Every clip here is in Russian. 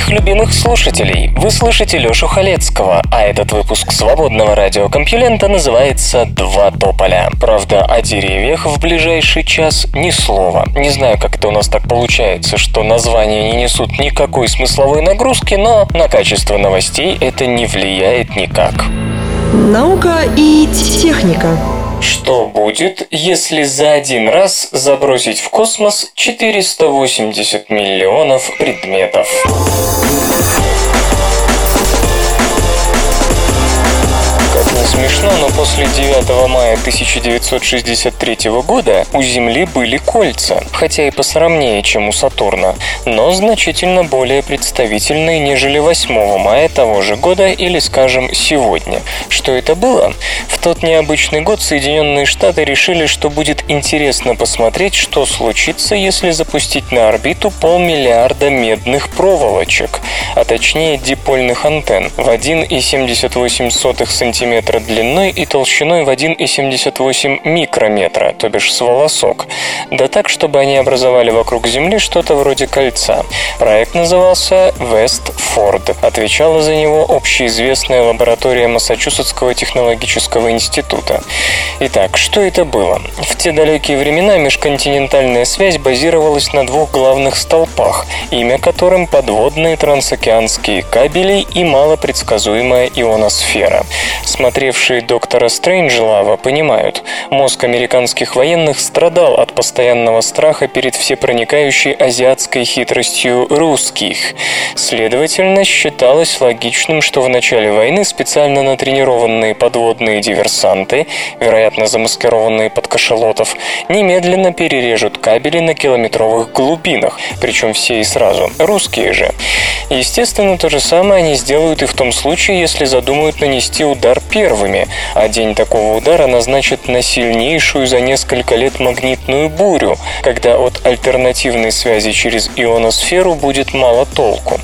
Моих любимых слушателей. Вы слышите Лёшу Халецкого, а этот выпуск свободного радиокомпьюлента называется «Два тополя». Правда, о деревьях в ближайший час ни слова. Не знаю, как это у нас так получается, что названия не несут никакой смысловой нагрузки, но на качество новостей это не влияет никак. Наука и техника. Что будет, если за один раз забросить в космос 480 миллионов предметов? Не смешно, но после 9 мая 1963 года у Земли были кольца, хотя и посрамнее, чем у Сатурна, но значительно более представительные, нежели 8 мая того же года или, скажем, сегодня. Что это было? В тот необычный год Соединенные Штаты решили, что будет интересно посмотреть, что случится, если запустить на орбиту полмиллиарда медных проволочек, а точнее дипольных антенн в 1,78 см длиной и толщиной в 1,78 микрометра, то бишь с волосок. Да так, чтобы они образовали вокруг Земли что-то вроде кольца. Проект назывался Вестфорд. Отвечала за него общеизвестная лаборатория Массачусетского технологического института. Итак, что это было? В те далекие времена межконтинентальная связь базировалась на двух главных столпах, имя которым подводные трансокеанские кабели и малопредсказуемая ионосфера. Смотревшие доктора Стрэнджлава понимают, мозг американских военных страдал от постоянного страха перед всепроникающей азиатской хитростью русских. Следовательно, считалось логичным, что в начале войны специально натренированные подводные диверсанты, вероятно замаскированные под кашалотов, немедленно перережут кабели на километровых глубинах, причем все и сразу. Русские же. Естественно, то же самое они сделают и в том случае, если задумают нанести удар первыми, а день такого удара назначит на сильнейшую за несколько лет магнитную бурю, когда от альтернативной связи через ионосферу будет мало толку.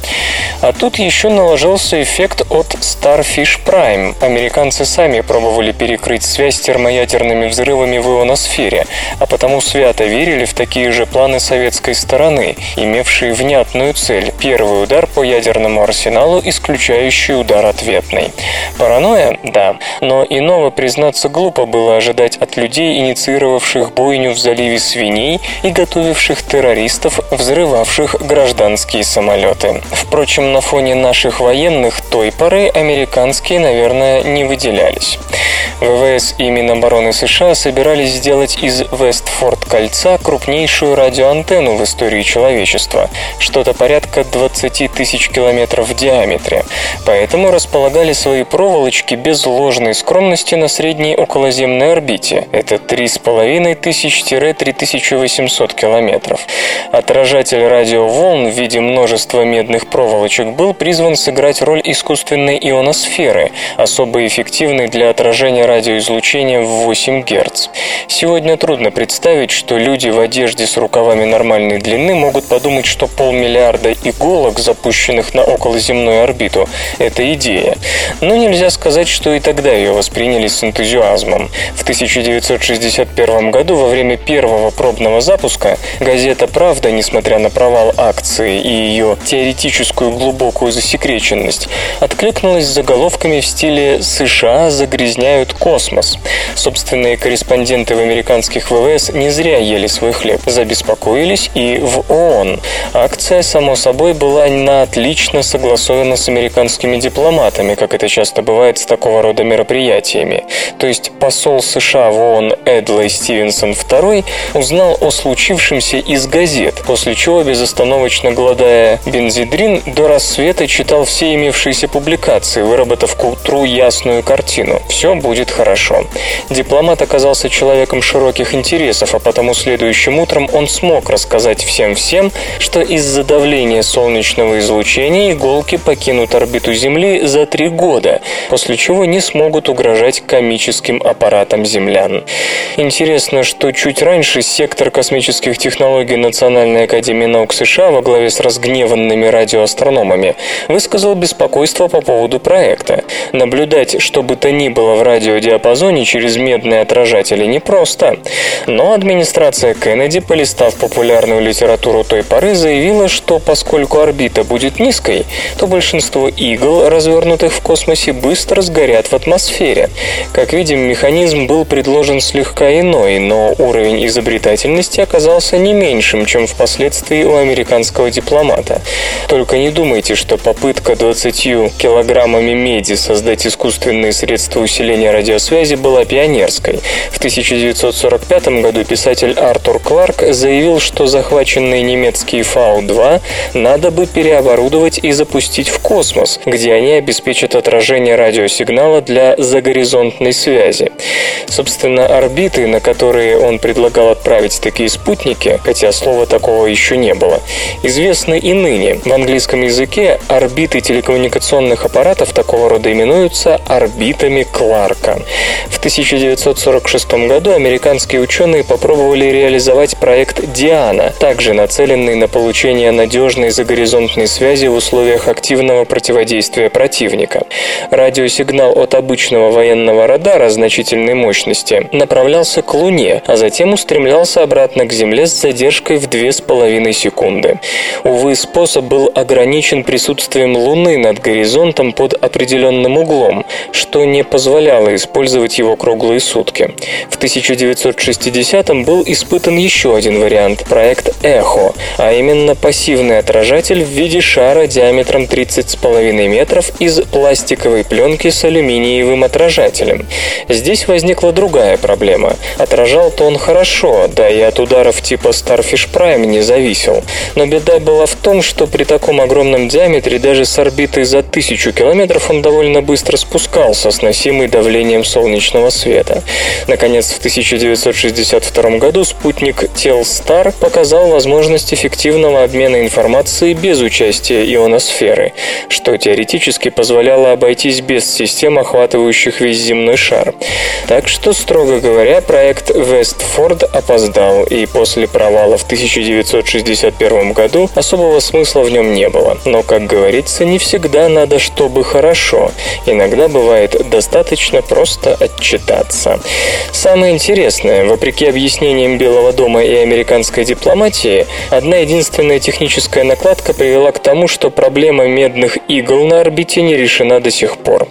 А тут еще наложился эффект от Starfish Prime. Американцы сами пробовали перекрыть связь термоядерными взрывами в ионосфере, а потому свято верили в такие же планы советской стороны, имевшие внятную цель – первый удар по ядерному арсеналу, исключающий удар ответный. Паранойя? Да. Но иного, признаться, глупо было ожидать от людей, инициировавших бойню в заливе свиней и готовивших террористов, взрывавших гражданские самолеты. Впрочем, на фоне наших военных той поры американские, наверное, не выделялись. ВВС и Минобороны США собирались сделать из Вестфорд-кольца крупнейшую радиоантенну в истории человечества, что-то порядка 20 тысяч километров в диаметре. Поэтому располагали свои проволочки без ложной скромности на средней околоземной орбите. Это 3,5 тысяч-3800 километров. Отражатель радиоволн в виде множества медных проволочек был призван сыграть роль искусственной ионосферы, особо эффективной для отражения радиоизлучения в 8 Гц. Сегодня трудно представить, что люди в одежде с рукавами нормальной длины могут подумать, что полмиллиарда иголок, запущенных на околоземную орбиту, это идея. Но нельзя сказать, что и тогда ее восприняли с энтузиазмом. В 1961 году во время первого пробного запуска газета «Правда», несмотря на провал акции и ее теоретическую глубокую засекреченность, откликнулась заголовками в стиле «США загрязняют космос». Собственные корреспонденты в американских ВВС не зря ели свой хлеб, забеспокоились и в ООН. Акция, само собой, была на отлично согласована с американскими дипломатами, как это часто бывает с такого рода мероприятиями. То есть посол США в ООН Эдлой Стивенсон II узнал о случившемся из газет, после чего, безостановочно голодая бензидрин, до рассвета читал все имевшиеся публикации, выработав к утру ясную картину. Все будет хорошо. Дипломат оказался человеком широких интересов, а потому следующим утром он смог рассказать всем-всем, что из-за давления солнечного излучения иголки покинут орбиту Земли за три года, после чего не смогут угрожать комическим аппаратам землян. Интересно, что чуть раньше сектор космических технологий Национальной академии наук США во главе с разгневанными радиоастрономами высказал беспокойство по поводу проекта. Наблюдать, что бы то ни было в радиодиапазоне через медные отражатели непросто. Но администрация Кеннеди, полистав популярную литературу той поры, заявила, что поскольку орбита будет низкой, то большинство игл, развернутых в космосе, быстро сгорят в атмосфере. Как видим, механизм был предложен слегка иной, но уровень изобретательности оказался не меньшим, чем впоследствии у американского дипломата. Только не думайте, что попытка 20 килограммами меди создать искусственные средства усиления радиосвязи была пионерской. В 1945 году писатель Артур Кларк заявил, что захваченные немецкие Фау-2 надо бы переоборудовать и запустить в космос, где они обеспечат отражение радиосигнала для загоризонтной связи. Собственно, орбиты, на которые он предлагал отправить такие спутники, хотя слова такого еще не было, известны и ныне. В английском языке орбиты телекоммуникационных аппаратов такого рода именуются орбитами Кларка. В 1946 году американские ученые попробовали реализовать проект «Диана», также нацеленный на получение надежной загоризонтной связи в условиях активного противодействия противника. Радиосигнал от обычного военного радара значительной мощности направлялся к Луне, а затем устремлялся обратно к Земле с задержкой в 2,5 секунды. Увы, способ был ограничен присутствием Луны над горизонтом под определенным углом, что не позволяло использовать его круглые сутки. В 1960-м был испытан еще один вариант – проект «Эхо», а именно пассивный отражатель в виде шара диаметром 30,5 метров из пластиковой пленки с алюминиевым отражателем. Здесь возникла другая проблема. Отражал-то он хорошо, да и от ударов типа Starfish Prime не зависел. Но беда была в том, что при таком огромном диаметре даже с орбиты за тысячу километров он довольно быстро спускался, сносимый давлением солнечного света. Наконец, в 1962 году спутник Telstar показал возможность эффективного обмена информацией без участия ионосферы, что теоретически позволяло обойтись без систем, охватывающих весь земной шар. Так что, строго говоря, проект Вестфорд опоздал, и после провала в 1961 году особого смысла в нем не было. Но, как говорится, не всегда надо, чтобы хорошо. Иногда бывает достаточно просто отчитаться. Самое интересное, вопреки объяснениям Белого дома и американской дипломатии, одна единственная техническая накладка привела к тому, что проблема медных игл на орбите не решена до сих пор.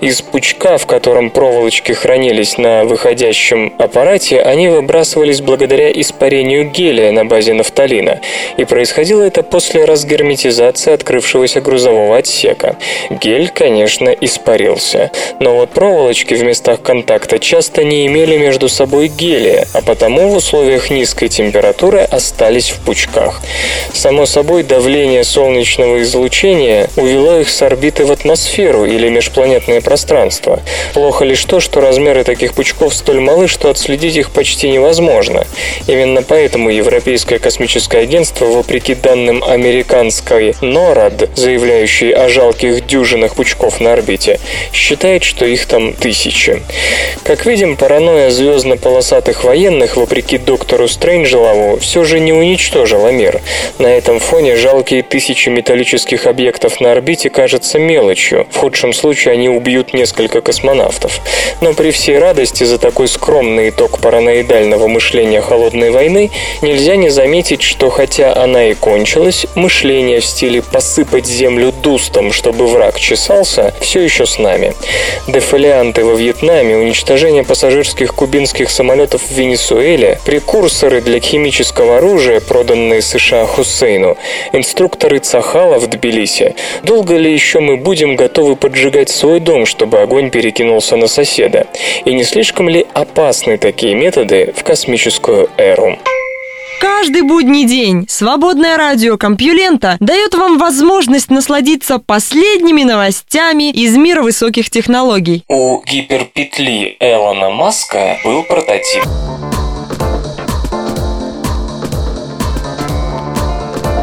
Из пучка, в котором проволочки хранились на выходящем аппарате, они выбрасывались благодаря испарению гелия на базе нафталина. И происходило это после разгерметизации открывшегося грузового отсека. Гель, конечно, испарился. Но вот проволочки в местах контакта часто не имели между собой гелия, а потому в условиях низкой температуры остались в пучках. Само собой, давление солнечного излучения увело их с орбиты в атмосферу или межпланетное пространство. Плохо лишь то, что размеры таких пучков столь малы, что отследить их почти невозможно. Именно поэтому Европейское космическое агентство, вопреки данным американской NORAD, заявляющей о жалких дюжинах пучков на орбите, считает, что их там тысячи. Как видим, паранойя звездно-полосатых военных, вопреки доктору Стрэнджелову, все же не уничтожила мир. На этом фоне жалкие тысячи металлических объектов на орбите кажутся мелочью. В худшем случае они убьют несколько космонавтов. Но при всей радости за такой скромный итог параноидального мышления холодной войны нельзя не заметить, что хотя она и кончилась, мышление в стиле «посыпать землю дустом, чтобы враг чесался» все еще с нами. Дефолианты во Вьетнаме, уничтожение пассажирских кубинских самолетов в Венесуэле, прекурсоры для химического оружия, проданные США Хусейну, инструкторы Цахала в Тбилиси. Долго ли еще мы будем готовы поджигать свой дом, чтобы огонь перекинулся на соседа? И не слишком ли опасны такие методы в космическую эру? Каждый будний день свободное радио Компьюлента дает вам возможность насладиться последними новостями из мира высоких технологий. У гиперпетли Элона Маска был прототип.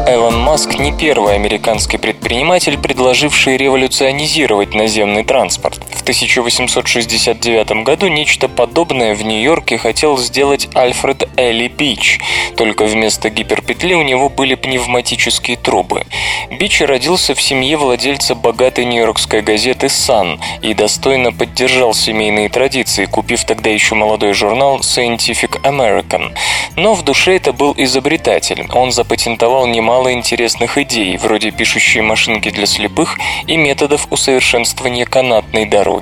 Элон Маск не первый американский предприниматель, предложивший революционизировать наземный транспорт. В 1869 году нечто подобное в Нью-Йорке хотел сделать Альфред Элли Бич, только вместо гиперпетли у него были пневматические трубы. Бич родился в семье владельца богатой нью-йоркской газеты «Сан» и достойно поддержал семейные традиции, купив тогда еще молодой журнал Scientific American. Но в душе это был изобретатель. Он запатентовал немало интересных идей, вроде пишущей машинки для слепых и методов усовершенствования канатной дороги.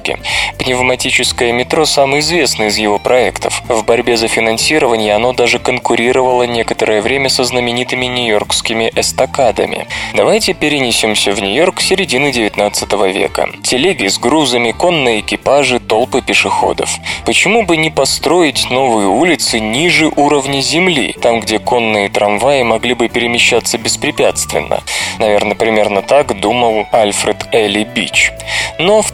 Пневматическое метро – самый известный из его проектов. В борьбе за финансирование оно даже конкурировало некоторое время со знаменитыми нью-йоркскими эстакадами. Давайте перенесемся в Нью-Йорк середины 19 века. Телеги с грузами, конные экипажи, толпы пешеходов. Почему бы не построить новые улицы ниже уровня земли, там, где конные трамваи могли бы перемещаться беспрепятственно. Наверное, примерно так думал Альфред Элли Бич. Но в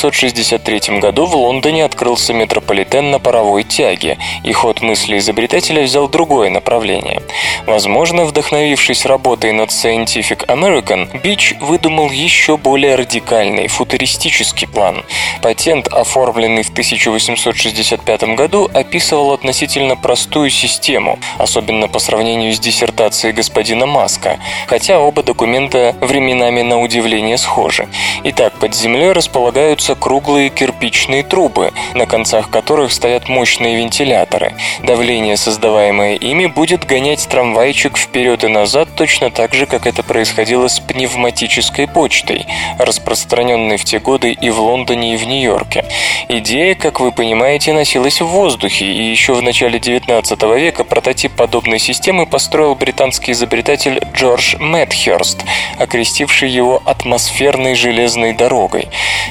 1863 году в Лондоне открылся метрополитен на паровой тяге, и ход мысли изобретателя взял другое направление. Возможно, вдохновившись работой над Scientific American, Бич выдумал еще более радикальный, футуристический план. Патент, оформленный в 1865 году, описывал относительно простую систему, особенно по сравнению с диссертацией господина Маска, хотя оба документа временами на удивление схожи. Итак, под землей располагаются круглые кирпичные трубы, на концах которых стоят мощные вентиляторы. Давление, создаваемое ими, будет гонять трамвайчик вперед и назад точно так же, как это происходило с пневматической почтой, распространенной в те годы и в Лондоне, и в Нью-Йорке. Идея, как вы понимаете, носилась в воздухе, и еще в начале 19 века прототип подобной системы построил британский изобретатель Джордж Мэтхерст, окрестивший его атмосферной железной дорогой.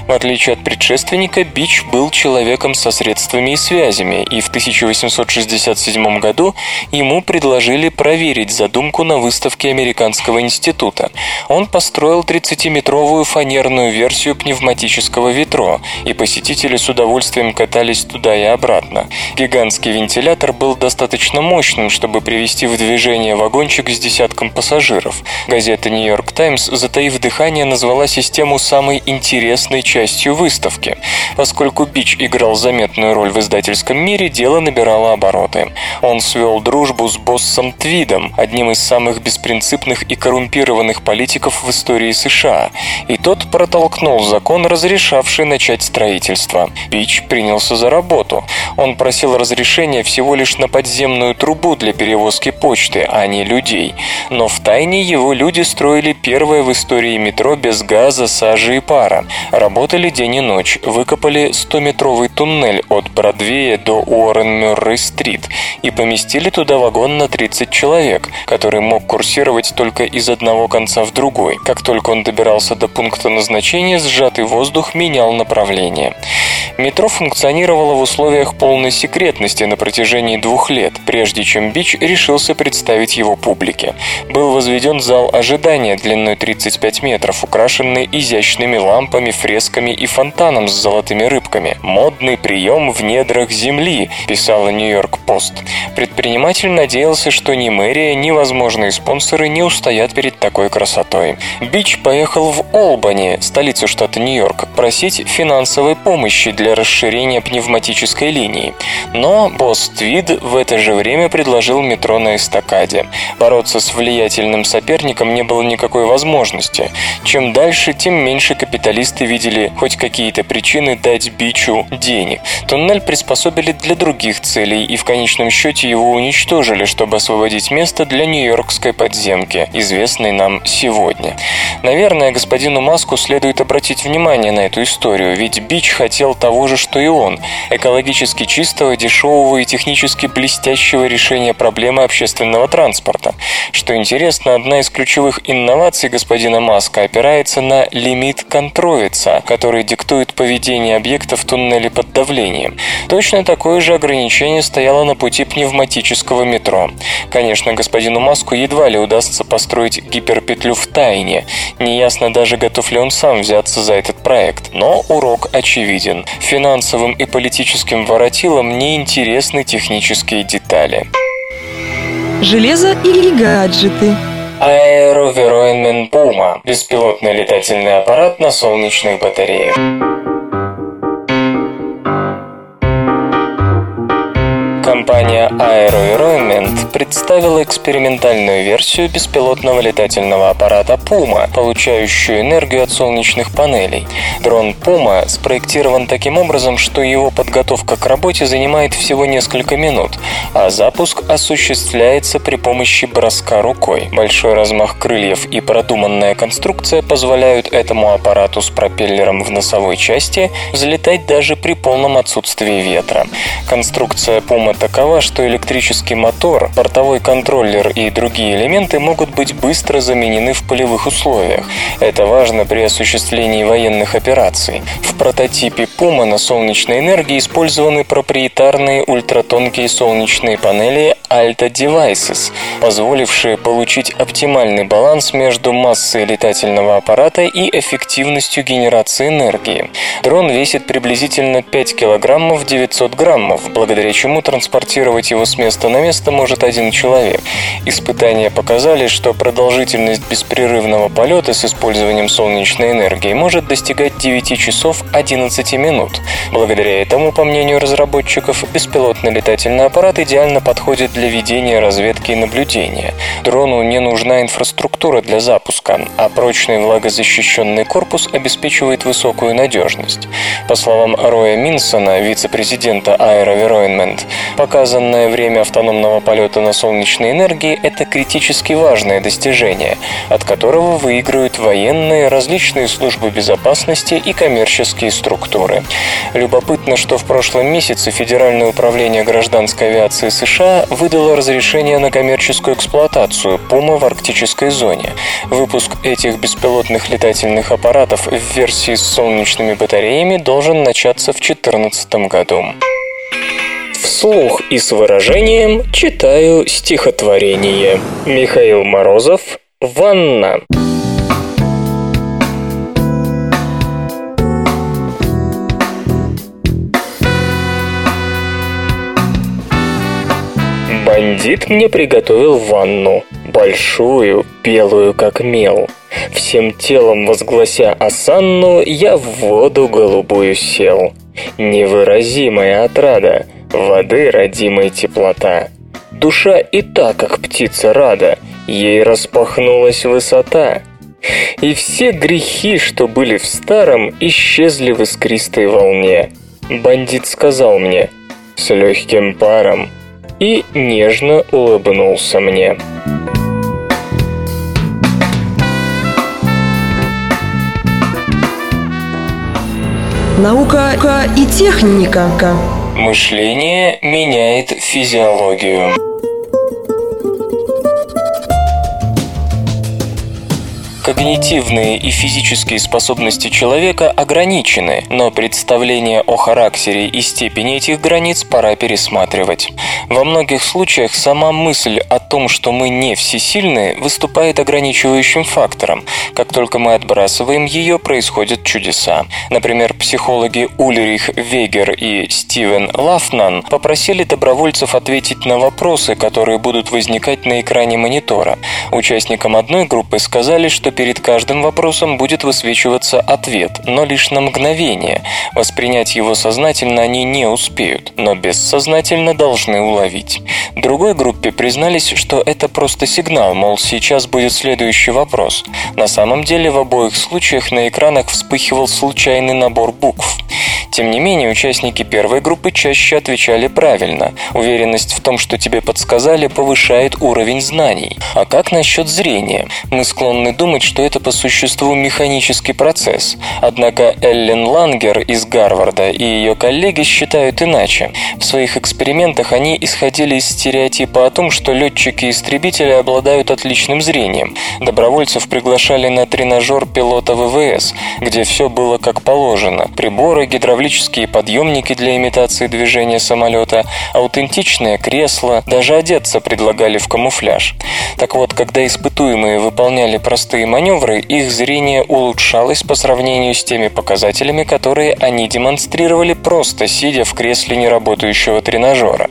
В отличие от предшественника, Бич был человеком со средствами и связями, и в 1867 году ему предложили проверить задумку на выставке Американского института. Он построил 30-метровую фанерную версию пневматического ветро, и посетители с удовольствием катались туда и обратно. Гигантский вентилятор был достаточно мощным, чтобы привести в движение вагончик с десятком пассажиров. Газета «Нью-Йорк Таймс», затаив дыхание, назвала систему самой интересной частью выставки. Поскольку Бич играл заметную роль в издательском мире, дело набирало обороты. Он свел дружбу с боссом Твидом, одним из самых беспринципных и коррумпированных политиков в истории США, и тот протолкнул закон, разрешавший начать строительство. Бич принялся за работу. Он просил разрешения всего лишь на подземную трубу для перевозки почты, а не людей но в тайне его люди строили первое в истории метро без газа, сажи и пара. Работали день и ночь, выкопали 100-метровый туннель от Бродвея до Уоррен-Мюррей-стрит и поместили туда вагон на 30 человек, который мог курсировать только из одного конца в другой. Как только он добирался до пункта назначения, сжатый воздух менял направление. Метро функционировало в условиях полной секретности на протяжении двух лет, прежде чем Бич решился представить его публике был возведен зал ожидания длиной 35 метров, украшенный изящными лампами, фресками и фонтаном с золотыми рыбками. «Модный прием в недрах земли», писала Нью-Йорк Пост. Предприниматель надеялся, что ни мэрия, ни возможные спонсоры не устоят перед такой красотой. Бич поехал в Олбани, столицу штата Нью-Йорк, просить финансовой помощи для расширения пневматической линии. Но босс в это же время предложил метро на эстакаде. Бороться с влиятельным соперником не было никакой возможности. Чем дальше, тем меньше капиталисты видели хоть какие-то причины дать Бичу денег. Туннель приспособили для других целей и в конечном счете его уничтожили, чтобы освободить место для нью-йоркской подземки, известной нам сегодня. Наверное, господину Маску следует обратить внимание на эту историю, ведь Бич хотел того же, что и он – экологически чистого, дешевого и технически блестящего решения проблемы общественного транспорта. Что интересно, одна из ключевых инноваций господина Маска опирается на лимит контроица, который диктует поведение объекта в туннеле под давлением. Точно такое же ограничение стояло на пути пневматического метро. Конечно, господину Маску едва ли удастся построить гиперпетлю в тайне. Неясно даже, готов ли он сам взяться за этот проект. Но урок очевиден. Финансовым и политическим воротилам не интересны технические детали. Железо или гаджеты? Аэроверойнмен Пума – беспилотный летательный аппарат на солнечных батареях. Компания Aeroenvironment представила экспериментальную версию беспилотного летательного аппарата Puma, получающую энергию от солнечных панелей. Дрон Puma спроектирован таким образом, что его подготовка к работе занимает всего несколько минут, а запуск осуществляется при помощи броска рукой. Большой размах крыльев и продуманная конструкция позволяют этому аппарату с пропеллером в носовой части взлетать даже при полном отсутствии ветра. Конструкция Puma такова, что электрический мотор, портовой контроллер и другие элементы могут быть быстро заменены в полевых условиях. Это важно при осуществлении военных операций. В прототипе Puma на солнечной энергии использованы проприетарные ультратонкие солнечные панели Alta Devices, позволившие получить оптимальный баланс между массой летательного аппарата и эффективностью генерации энергии. Дрон весит приблизительно 5 килограммов 900 граммов, благодаря чему транспортировать его с места на место может один человек. Испытания показали, что продолжительность беспрерывного полета с использованием солнечной энергии может достигать 9 часов 11 минут. Благодаря этому, по мнению разработчиков, беспилотный летательный аппарат идеально подходит для ведения разведки и наблюдения. Дрону не нужна инфраструктура для запуска, а прочный влагозащищенный корпус обеспечивает высокую надежность. По словам Роя Минсона, вице-президента Aeroveroinment, показанное время автономного полета на солнечной энергии – это критически важное достижение, от которого выигрывают военные, различные службы безопасности и коммерческие структуры. Любопытно, что в прошлом месяце Федеральное управление гражданской авиации США выдало разрешение на коммерческую эксплуатацию Пума в арктической зоне. Выпуск этих беспилотных летательных аппаратов в версии с солнечными батареями должен начаться в 2014 году. Вслух и с выражением читаю стихотворение. Михаил Морозов «Ванна». Бандит мне приготовил ванну, большую, белую как мел. Всем телом возглася осанну, я в воду голубую сел. Невыразимая отрада, воды родимой теплота. Душа и та, как птица рада, ей распахнулась высота. И все грехи, что были в старом, исчезли в искристой волне. Бандит сказал мне с легким паром и нежно улыбнулся мне. Наука и техника. Мышление меняет физиологию. Когнитивные и физические способности человека ограничены, но представление о характере и степени этих границ пора пересматривать. Во многих случаях сама мысль о том, что мы не всесильны, выступает ограничивающим фактором. Как только мы отбрасываем ее, происходят чудеса. Например, психологи Ульрих Вегер и Стивен Лафнан попросили добровольцев ответить на вопросы, которые будут возникать на экране монитора. Участникам одной группы сказали, что перед каждым вопросом будет высвечиваться ответ, но лишь на мгновение. Воспринять его сознательно они не успеют, но бессознательно должны уловить. Другой группе признались, что это просто сигнал, мол, сейчас будет следующий вопрос. На самом деле в обоих случаях на экранах вспыхивал случайный набор букв. Тем не менее, участники первой группы чаще отвечали правильно. Уверенность в том, что тебе подсказали, повышает уровень знаний. А как насчет зрения? Мы склонны думать, что это по существу механический процесс. Однако Эллен Лангер из Гарварда и ее коллеги считают иначе. В своих экспериментах они исходили из стереотипа о том, что летчики-истребители обладают отличным зрением. Добровольцев приглашали на тренажер пилота ВВС, где все было как положено. Приборы, гидравлические подъемники для имитации движения самолета, аутентичное кресло, даже одеться предлагали в камуфляж. Так вот, когда испытуемые выполняли простые маневры, их зрение улучшалось по сравнению с теми показателями, которые они демонстрировали просто сидя в кресле неработающего тренажера.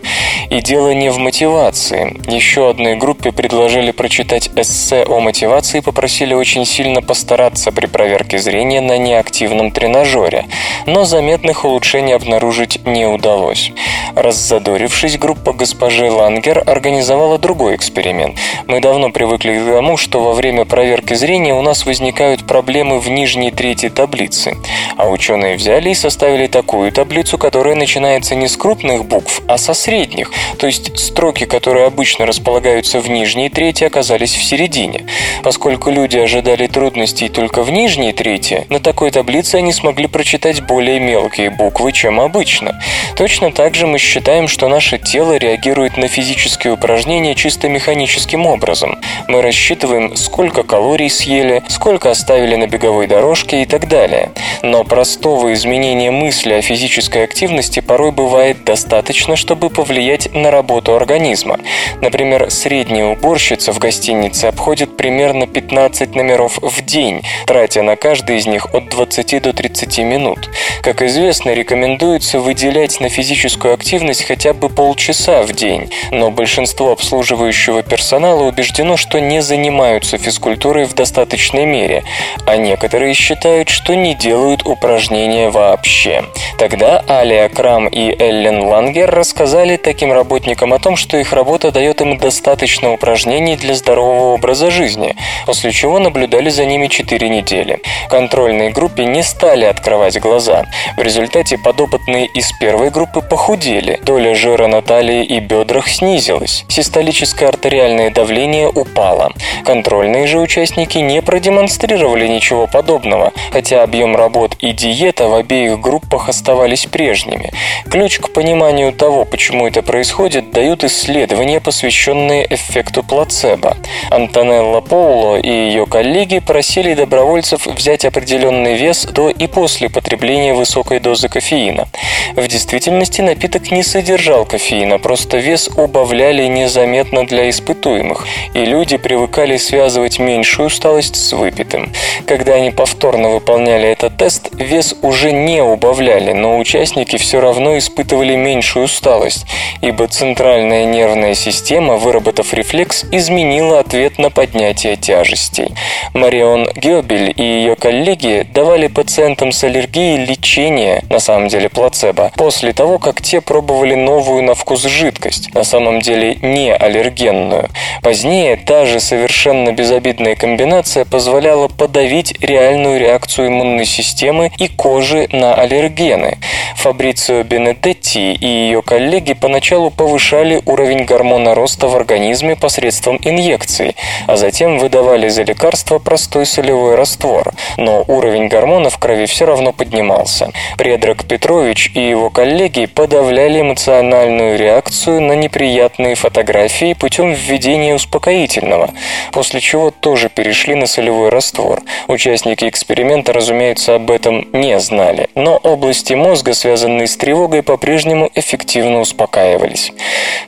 И дело не в мотивации. Еще одной группе предложили прочитать эссе о мотивации и попросили очень сильно постараться при проверке зрения на неактивном тренажере. Но заметных улучшений обнаружить не удалось. Раззадорившись, группа госпожи Лангер организовала другой эксперимент. Мы давно привыкли к тому, что во время проверки зрения у нас возникают проблемы в нижней трети таблицы. А ученые взяли и составили такую таблицу, которая начинается не с крупных букв, а со средних. То есть строки, которые обычно располагаются в нижней трети, оказались в середине. Поскольку люди ожидали трудностей только в нижней трети, на такой таблице они смогли прочитать более мелкие буквы, чем обычно. Точно так же мы считаем, что наше тело реагирует на физические упражнения чисто механическим образом. Мы рассчитываем, сколько калорий съели, сколько оставили на беговой дорожке и так далее. Но простого изменения мысли о физической активности порой бывает достаточно, чтобы повлиять на работу организма. Например, средняя уборщица в гостинице обходит примерно 15 номеров в день, тратя на каждый из них от 20 до 30 минут. Как известно, рекомендуется выделять на физическую активность хотя бы полчаса в день, но большинство обслуживающего персонала убеждено, что не занимаются физкультурой в достаточной мере, а некоторые считают, что не делают упражнения вообще. Тогда Алия Крам и Эллен Лангер рассказали таким работникам о том, что их работа дает им достаточно упражнений для здорового образа жизни, после чего наблюдали за ними 4 недели. Контрольной группе не стали открывать глаза. В результате подопытные из первой группы похудели, доля жира на талии и бедрах снизилась, систолическое артериальное давление упало. Контрольные же участники не продемонстрировали ничего подобного, хотя объем работ и диета в обеих группах оставались прежними. Ключ к пониманию того, почему это происходит, дают исследования, посвященные эффекту плацебо. Антонелла Поуло и ее коллеги просили добровольцев взять определенный вес до и после потребления высокой дозы кофеина. В действительности напиток не содержал кофеина, просто вес убавляли незаметно для испытуемых, и люди привыкали связывать меньшую усталость с выпитым. Когда они повторно выполняли этот тест, вес уже не убавляли, но участники все равно испытывали меньшую усталость, ибо центральная нервная система, выработав рефлекс, изменила ответ на поднятие тяжестей. Марион Гёбель и ее коллеги давали пациентам с аллергией лечение, на самом деле плацебо, после того, как те пробовали новую на вкус жидкость, на самом деле не аллергенную. Позднее та же совершенно безобидная комбинация позволяла подавить реальную реакцию иммунной системы и кожи на аллергены. Фабрицио Бенедетти и ее коллеги поначалу повышали уровень гормона роста в организме посредством инъекций, а затем выдавали за лекарство простой солевой раствор, но уровень гормона в крови все равно поднимался. Предрак Петрович и его коллеги подавляли эмоциональную реакцию на неприятные фотографии путем введения успокоительного, после чего тоже перешли на солевой раствор. Участники эксперимента, разумеется, об этом не знали, но области мозга, связанные с тревогой, по-прежнему эффективно успокаивались.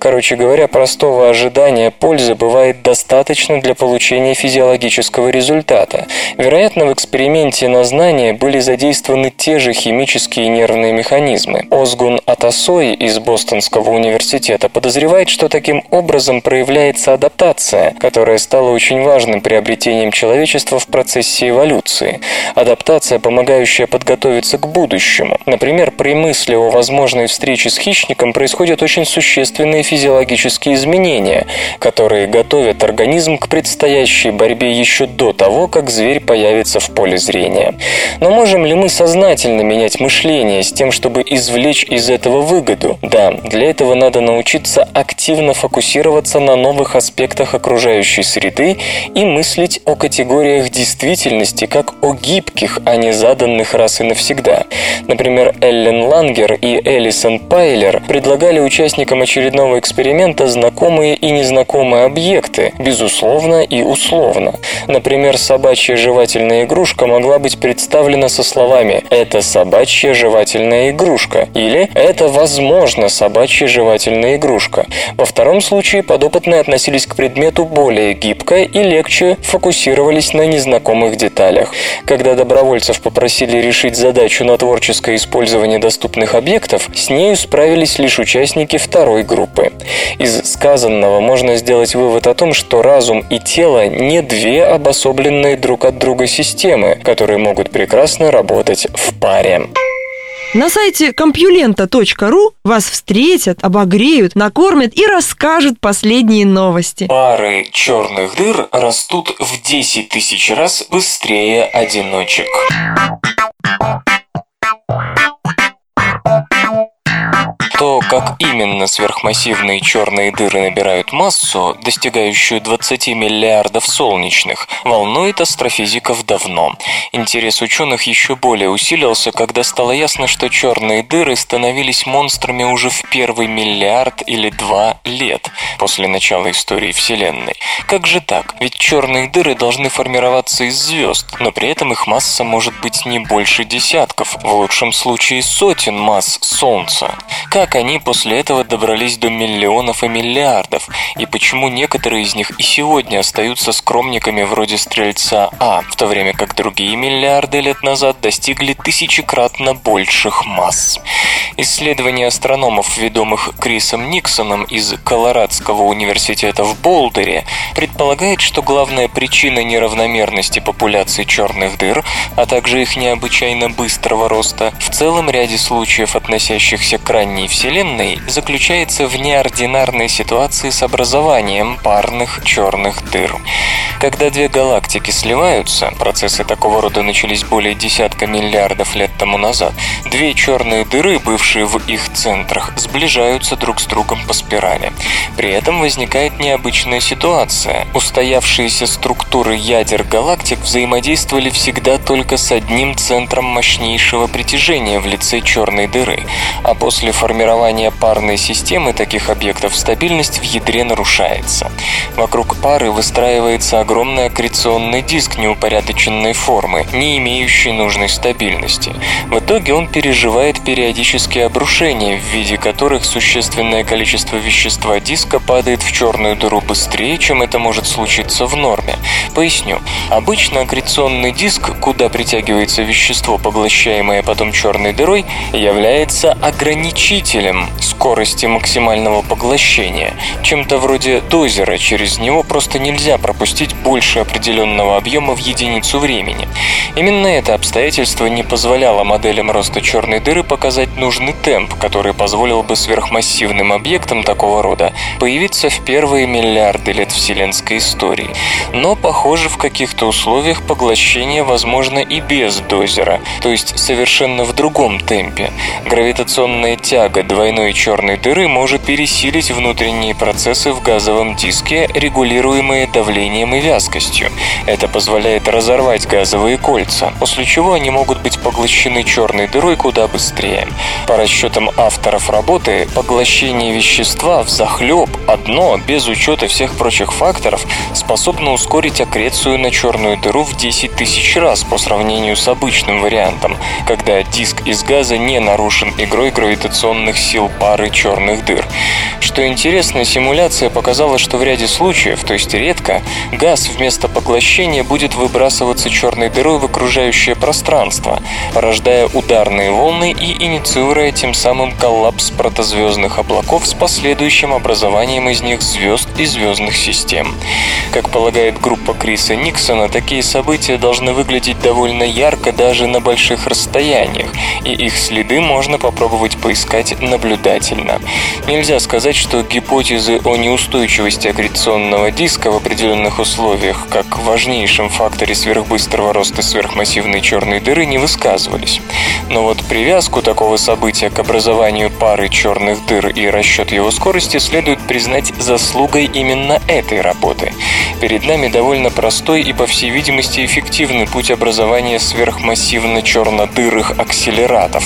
Короче говоря, простого ожидания пользы бывает достаточно для получения физиологического результата. Вероятно, в эксперименте на знание были задействованы те же химические нервные механизмы. Озгун Атасои Рой из Бостонского университета подозревает, что таким образом проявляется адаптация, которая стала очень важным приобретением человечества в процессе эволюции. Адаптация, помогающая подготовиться к будущему. Например, при мысли о возможной встрече с хищником происходят очень существенные физиологические изменения, которые готовят организм к предстоящей борьбе еще до того, как зверь появится в поле зрения. Но можем ли мы сознательно менять мышление с тем, чтобы извлечь из этого выгоду? Да, для этого надо научиться активно фокусироваться на новых аспектах окружающей среды и мыслить о категориях действительности как о гибких, а не заданных раз и навсегда. Например, Эллен Лангер и Элисон Пайлер предлагали участникам очередного эксперимента знакомые и незнакомые объекты, безусловно и условно. Например, собачья жевательная игрушка могла быть представлена со словами «это собачья жевательная игрушка» или «это, возможно, собачья жевательная игрушка». Во втором случае подопытные относились к предмету более гибко и легче фокусировались на незнакомых деталях. Когда добровольцев попросили решить задачу на творческое использование доступных объектов, с нею справились лишь участники второй группы. Из сказанного можно сделать вывод о том, что разум и тело не две обособленные друг от друга системы, которые могут прекрасно работать в паре. На сайте компьюлента.ру вас встретят, обогреют, накормят и расскажут последние новости. Пары черных дыр растут в 10 тысяч раз быстрее одиночек. То, как именно сверхмассивные черные дыры набирают массу, достигающую 20 миллиардов солнечных, волнует астрофизиков давно. Интерес ученых еще более усилился, когда стало ясно, что черные дыры становились монстрами уже в первый миллиард или два лет после начала истории Вселенной. Как же так? Ведь черные дыры должны формироваться из звезд, но при этом их масса может быть не больше десятков, в лучшем случае сотен масс Солнца. Как они после этого добрались до миллионов и миллиардов, и почему некоторые из них и сегодня остаются скромниками вроде Стрельца А, в то время как другие миллиарды лет назад достигли тысячекратно больших масс. Исследования астрономов, ведомых Крисом Никсоном из Колорадского университета в Болдере, предполагает, что главная причина неравномерности популяции черных дыр, а также их необычайно быстрого роста, в целом ряде случаев, относящихся к ранней Вселенной, заключается в неординарной ситуации с образованием парных черных дыр. Когда две галактики сливаются, процессы такого рода начались более десятка миллиардов лет тому назад, две черные дыры, бывшие в их центрах, сближаются друг с другом по спирали. При этом возникает необычная ситуация. Устоявшиеся структуры ядер галактик взаимодействовали всегда только с одним центром мощнейшего притяжения в лице черной дыры, а после формирования парной системы таких объектов стабильность в ядре нарушается. Вокруг пары выстраивается огромный аккреционный диск неупорядоченной формы, не имеющий нужной стабильности. В итоге он переживает периодические обрушения, в виде которых существенное количество вещества диска падает в черную дыру быстрее, чем это может случиться в норме. Поясню. Обычно аккреционный диск, куда притягивается вещество, поглощаемое потом черной дырой, является ограничителем скорости максимального поглощения, чем-то вроде дозера, через него просто нельзя пропустить больше определенного объема в единицу времени. Именно это обстоятельство не позволяло моделям роста черной дыры показать нужный темп, который позволил бы сверхмассивным объектам такого рода появиться в первые миллиарды лет вселенской истории. Но, похоже, в каких-то условиях поглощение возможно и без дозера, то есть совершенно в другом темпе. Гравитационная тяга двойной черной дыры может пересилить внутренние процессы в газовом диске, регулируемые давлением и вязкостью. Это позволяет разорвать газовые кольца, после чего они могут быть поглощены черной дырой куда быстрее. По расчетам авторов работы, поглощение вещества в захлеб одно, без учета всех прочих факторов, способно ускорить аккрецию на черную дыру в 10 тысяч раз по сравнению с обычным вариантом, когда диск из газа не нарушен игрой гравитационных сил пары черных дыр. Что интересно, симуляция показала, что в ряде случаев, то есть редко, газ вместо поглощения будет выбрасываться черной дырой в окружающее пространство, порождая ударные волны и инициируя тем самым коллапс протозвездных облаков с последующим образованием из них звезд и звездных систем. Как полагает группа Криса Никсона, такие события должны выглядеть довольно ярко даже на больших расстояниях, и их следы можно попробовать поискать наблюдательно. Нельзя сказать, что гипотезы о неустойчивости аккреционного диска в определенных условиях, как важнейшем факторе сверхбыстрого роста сверхмассивной черной дыры, не высказывались. Но вот привязку такого события к образованию пары черных дыр и расчет его скорости следует признать заслугой именно этой работы. Перед нами довольно простой и, по всей видимости, эффективный путь образования сверхмассивно-чернодырых акселератов.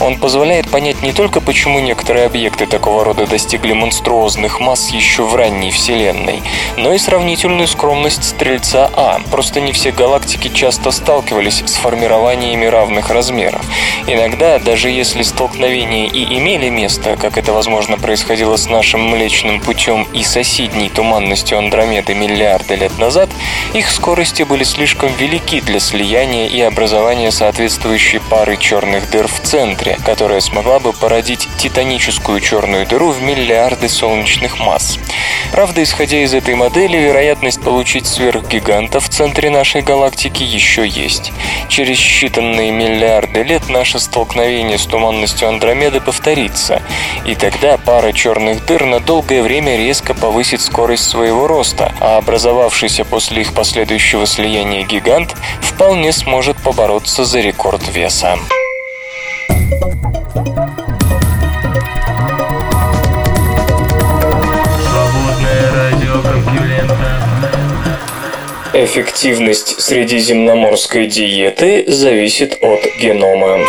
Он позволяет понять не только, почему некоторые объекты такого рода достигли монструозных масс еще в ранней Вселенной, но и сравнительную скромность Стрельца А. Просто не все галактики часто сталкивались с формированиями равных размеров. Иногда, даже если столкновения и имели место, как это возможно происходило с нашим Млечным путем и соседней туманностью Андромеды миллиарды лет назад, их скорости были слишком велики для слияния и образования соответствующей пары черных дыр в центре, которая смогла бы породить титаническую черную дыру в миллиарды солнечных масс. Правда, исходя из этой модели, вероятность получить сверхгиганта в центре нашей галактики еще есть. Через считанные миллиарды лет наше столкновение с туманностью Андромеды повторится, и тогда пара черных дыр на долгое время резко повысит скорость своего роста, а образовавшийся после их последующего слияния гигант вполне сможет побороться за рекорд веса. Эффективность средиземноморской диеты зависит от генома.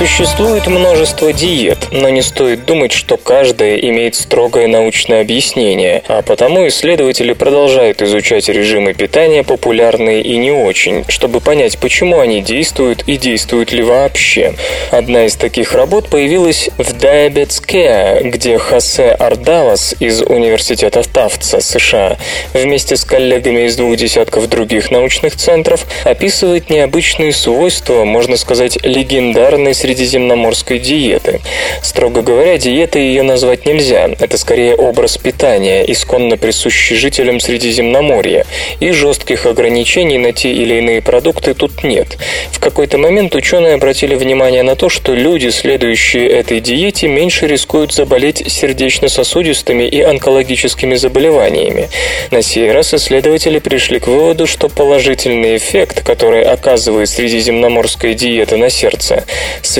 Существует множество диет, но не стоит думать, что каждая имеет строгое научное объяснение, а потому исследователи продолжают изучать режимы питания, популярные и не очень, чтобы понять, почему они действуют и действуют ли вообще. Одна из таких работ появилась в Diabetes Care, где Хосе Ардалас из Университета Тафтса, США, вместе с коллегами из двух десятков других научных центров описывает необычные свойства, можно сказать, легендарной среди средиземноморской диеты. Строго говоря, диетой ее назвать нельзя. Это скорее образ питания, исконно присущий жителям Средиземноморья. И жестких ограничений на те или иные продукты тут нет. В какой-то момент ученые обратили внимание на то, что люди, следующие этой диете, меньше рискуют заболеть сердечно-сосудистыми и онкологическими заболеваниями. На сей раз исследователи пришли к выводу, что положительный эффект, который оказывает средиземноморская диета на сердце,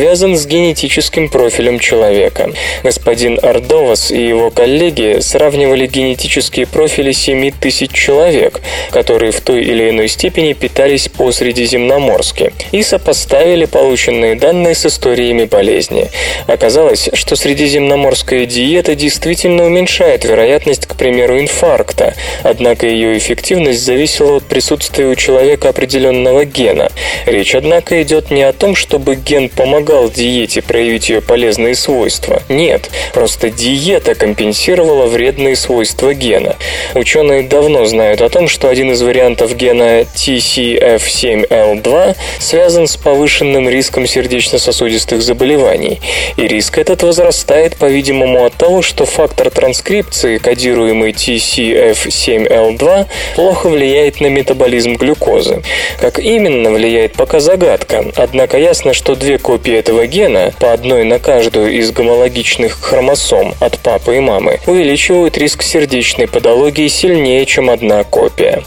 связан с генетическим профилем человека. Господин Ардовас и его коллеги сравнивали генетические профили 7 тысяч человек, которые в той или иной степени питались по-средиземноморски, и сопоставили полученные данные с историями болезни. Оказалось, что средиземноморская диета действительно уменьшает вероятность, к примеру, инфаркта, однако ее эффективность зависела от присутствия у человека определенного гена. Речь, однако, идет не о том, чтобы ген помогал помогал диете проявить ее полезные свойства. Нет, просто диета компенсировала вредные свойства гена. Ученые давно знают о том, что один из вариантов гена TCF7L2 связан с повышенным риском сердечно-сосудистых заболеваний. И риск этот возрастает, по-видимому, от того, что фактор транскрипции, кодируемый TCF7L2, плохо влияет на метаболизм глюкозы. Как именно влияет, пока загадка. Однако ясно, что две копии этого гена, по одной на каждую из гомологичных хромосом от папы и мамы, увеличивают риск сердечной патологии сильнее, чем одна копия.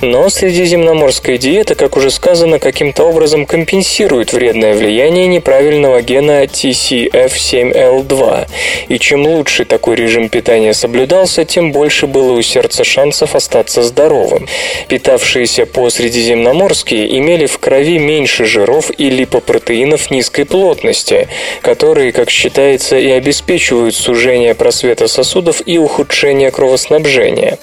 Но средиземноморская диета, как уже сказано, каким-то образом компенсирует вредное влияние неправильного гена TCF7L2. И чем лучше такой режим питания соблюдался, тем больше было у сердца шансов остаться здоровым. Питавшиеся по средиземноморски имели в крови меньше жиров и липопротеинов низкой плотности, которые, как считается, и обеспечивают сужение просвета сосудов и ухудшение кровоснабжения.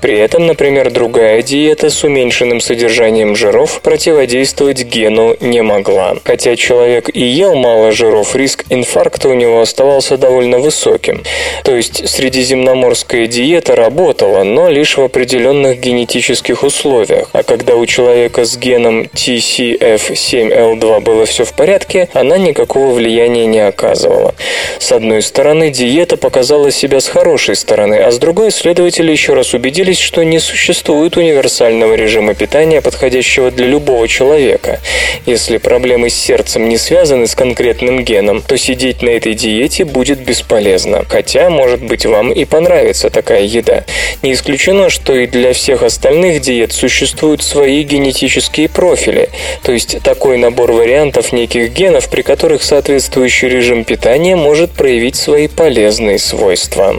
При этом, например, другая диета с уменьшенным содержанием жиров противодействовать гену не могла. Хотя человек и ел мало жиров, риск инфаркта у него оставался довольно высоким. То есть средиземноморская диета работала, но лишь в определенных генетических условиях. А когда у человека с геном TCF7L2 было все в порядке, она никакого влияния не оказывала. С одной стороны, диета показала себя с хорошей стороны, а с другой, исследователи еще раз убедились, что не существует универсального режима питания, подходящего для любого человека. Если проблемы с сердцем не связаны с конкретным геном, то сидеть на этой диете будет бесполезно. Хотя, может быть, вам и понравится такая еда. Не исключено, что и для всех остальных диет существуют свои генетические профили, то есть такой набор вариантов неких генов, при которых соответствующий режим питания может проявить свои полезные свойства.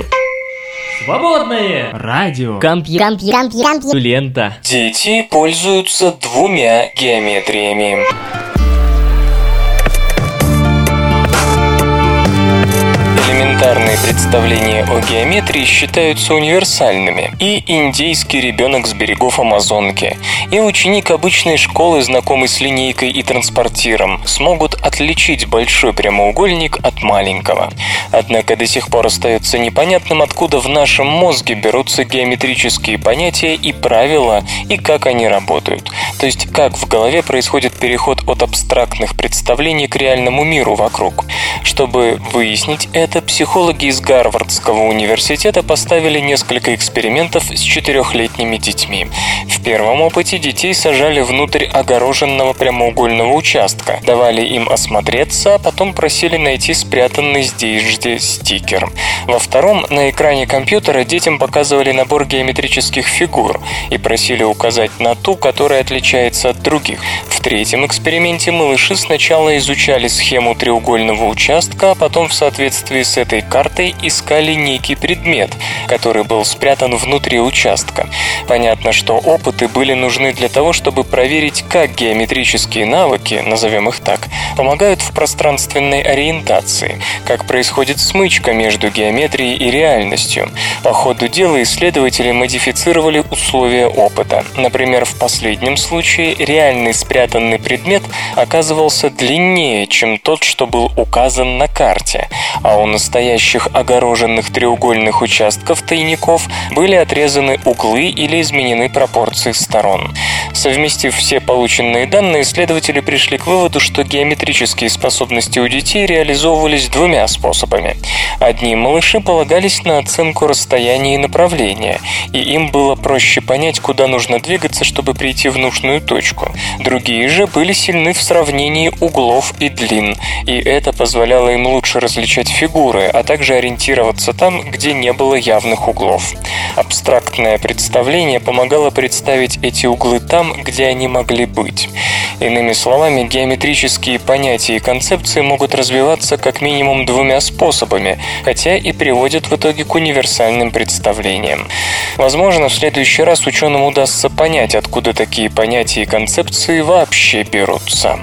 Свободное радио. Компью... Компью... Компью... Компью... Лента. Дети пользуются двумя геометриями. Элементарные представления о геометрии считаются универсальными. И индейский ребенок с берегов Амазонки, и ученик обычной школы, знакомый с линейкой и транспортиром, смогут отличить большой прямоугольник от маленького. Однако до сих пор остается непонятным, откуда в нашем мозге берутся геометрические понятия и правила, и как они работают. То есть, как в голове происходит переход от абстрактных представлений к реальному миру вокруг. Чтобы выяснить это, психологи Психологи из Гарвардского университета поставили несколько экспериментов с четырехлетними детьми. В первом опыте детей сажали внутрь огороженного прямоугольного участка, давали им осмотреться, а потом просили найти спрятанный здесь же стикер. Во втором на экране компьютера детям показывали набор геометрических фигур и просили указать на ту, которая отличается от других. В третьем эксперименте малыши сначала изучали схему треугольного участка, а потом в соответствии с этой картой искали некий предмет, который был спрятан внутри участка. Понятно, что опыты были нужны для того, чтобы проверить, как геометрические навыки, назовем их так, помогают в пространственной ориентации, как происходит смычка между геометрией и реальностью. По ходу дела исследователи модифицировали условия опыта. Например, в последнем случае реальный спрятанный предмет оказывался длиннее, чем тот, что был указан на карте, а настоящего настоящих огороженных треугольных участков тайников были отрезаны углы или изменены пропорции сторон. Совместив все полученные данные, исследователи пришли к выводу, что геометрические способности у детей реализовывались двумя способами. Одни малыши полагались на оценку расстояния и направления, и им было проще понять, куда нужно двигаться, чтобы прийти в нужную точку. Другие же были сильны в сравнении углов и длин, и это позволяло им лучше различать фигуры, а также ориентироваться там, где не было явных углов. Абстрактное представление помогало представить эти углы там, где они могли быть. Иными словами, геометрические понятия и концепции могут развиваться как минимум двумя способами, хотя и приводят в итоге к универсальным представлениям. Возможно, в следующий раз ученым удастся понять, откуда такие понятия и концепции вообще берутся.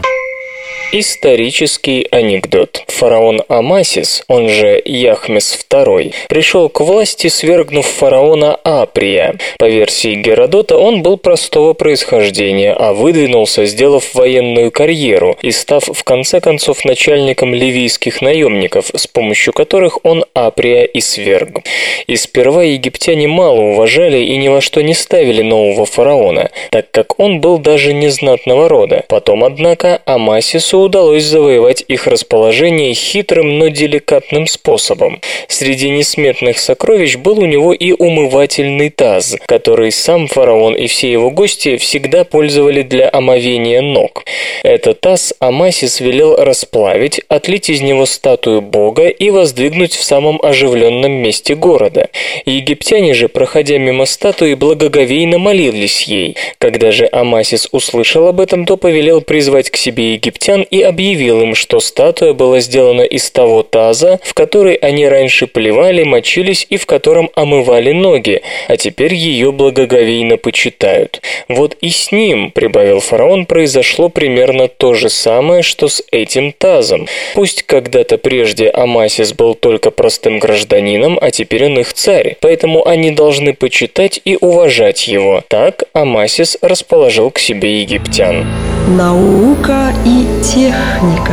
Исторический анекдот. Фараон Амасис, он же Яхмес II, пришел к власти, свергнув фараона Априя. По версии Геродота, он был простого происхождения, а выдвинулся, сделав военную карьеру и став в конце концов начальником ливийских наемников, с помощью которых он Априя и сверг. И сперва египтяне мало уважали и ни во что не ставили нового фараона, так как он был даже незнатного рода. Потом, однако, Амасису удалось завоевать их расположение хитрым, но деликатным способом. Среди несметных сокровищ был у него и умывательный таз, который сам фараон и все его гости всегда пользовали для омовения ног. Этот таз Амасис велел расплавить, отлить из него статую бога и воздвигнуть в самом оживленном месте города. Египтяне же, проходя мимо статуи, благоговейно молились ей. Когда же Амасис услышал об этом, то повелел призвать к себе египтян и объявил им, что статуя была сделана из того таза, в который они раньше плевали, мочились и в котором омывали ноги, а теперь ее благоговейно почитают. Вот и с ним, прибавил фараон, произошло примерно то же самое, что с этим тазом. Пусть когда-то прежде Амасис был только простым гражданином, а теперь он их царь, поэтому они должны почитать и уважать его. Так Амасис расположил к себе египтян. Наука и техника.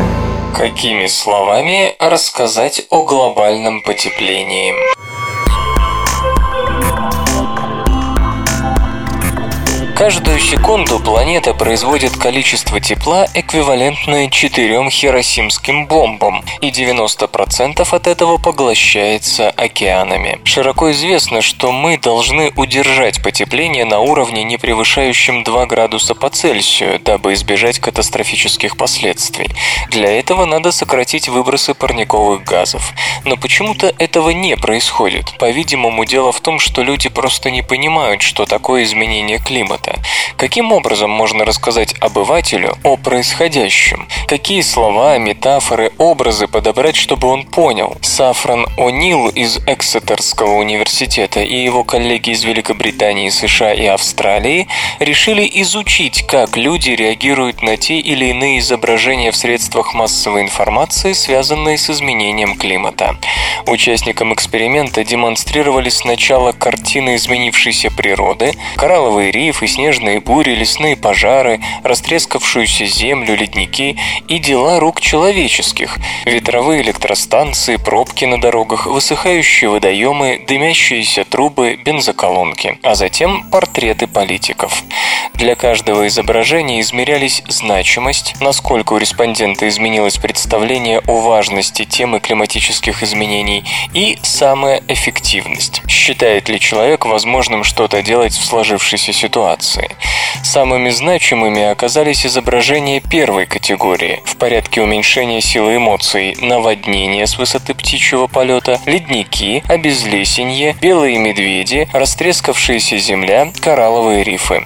Какими словами рассказать о глобальном потеплении? Каждую секунду планета производит количество тепла, эквивалентное четырем хиросимским бомбам, и 90% от этого поглощается океанами. Широко известно, что мы должны удержать потепление на уровне, не превышающем 2 градуса по Цельсию, дабы избежать катастрофических последствий. Для этого надо сократить выбросы парниковых газов. Но почему-то этого не происходит. По-видимому, дело в том, что люди просто не понимают, что такое изменение климата. Каким образом можно рассказать обывателю о происходящем? Какие слова, метафоры, образы подобрать, чтобы он понял? Сафран О'Нил из Эксетерского университета и его коллеги из Великобритании, США и Австралии решили изучить, как люди реагируют на те или иные изображения в средствах массовой информации, связанные с изменением климата. Участникам эксперимента демонстрировали сначала картины изменившейся природы, коралловые рифы, снежные бури, лесные пожары, растрескавшуюся землю, ледники и дела рук человеческих, ветровые электростанции, пробки на дорогах, высыхающие водоемы, дымящиеся трубы, бензоколонки, а затем портреты политиков. Для каждого изображения измерялись значимость, насколько у респондента изменилось представление о важности темы климатических изменений и самая эффективность. Считает ли человек возможным что-то делать в сложившейся ситуации? Информации. Самыми значимыми оказались изображения первой категории в порядке уменьшения силы эмоций, наводнения с высоты птичьего полета, ледники, обезлесенье, белые медведи, растрескавшаяся земля, коралловые рифы.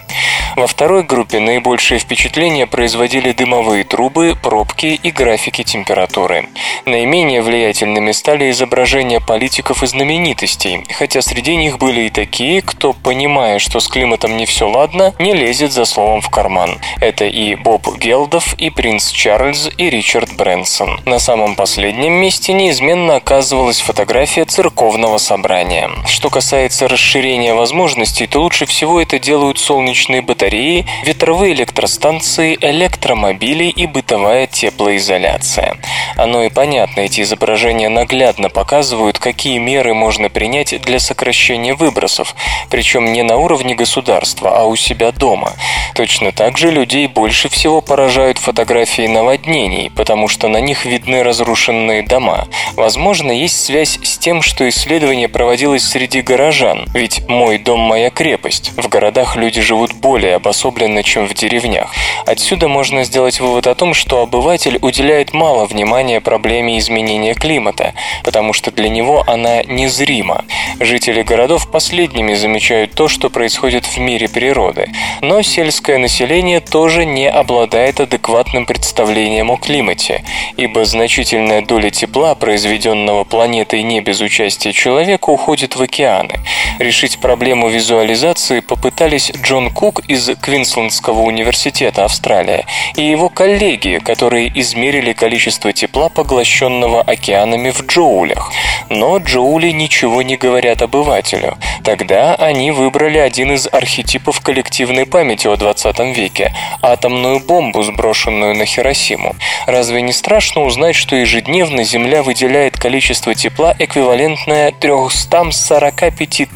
Во второй группе наибольшее впечатление производили дымовые трубы, пробки и графики температуры. Наименее влиятельными стали изображения политиков и знаменитостей, хотя среди них были и такие, кто, понимая, что с климатом не все ладно, ладно, не лезет за словом в карман. Это и Боб Гелдов, и принц Чарльз, и Ричард Брэнсон. На самом последнем месте неизменно оказывалась фотография церковного собрания. Что касается расширения возможностей, то лучше всего это делают солнечные батареи, ветровые электростанции, электромобили и бытовая теплоизоляция. Оно и понятно, эти изображения наглядно показывают, какие меры можно принять для сокращения выбросов, причем не на уровне государства, а у себя дома. Точно так же людей больше всего поражают фотографии наводнений, потому что на них видны разрушенные дома. Возможно, есть связь с тем, что исследование проводилось среди горожан, ведь «мой дом – моя крепость». В городах люди живут более обособленно, чем в деревнях. Отсюда можно сделать вывод о том, что обыватель уделяет мало внимания проблеме изменения климата, потому что для него она незрима. Жители городов последними замечают то, что происходит в мире природы природы. Но сельское население тоже не обладает адекватным представлением о климате, ибо значительная доля тепла, произведенного планетой не без участия человека, уходит в океаны. Решить проблему визуализации попытались Джон Кук из Квинслендского университета Австралия и его коллеги, которые измерили количество тепла, поглощенного океанами в джоулях. Но джоули ничего не говорят обывателю. Тогда они выбрали один из архетипов коллектива коллективной памяти о 20 веке – атомную бомбу, сброшенную на Хиросиму. Разве не страшно узнать, что ежедневно Земля выделяет количество тепла, эквивалентное 345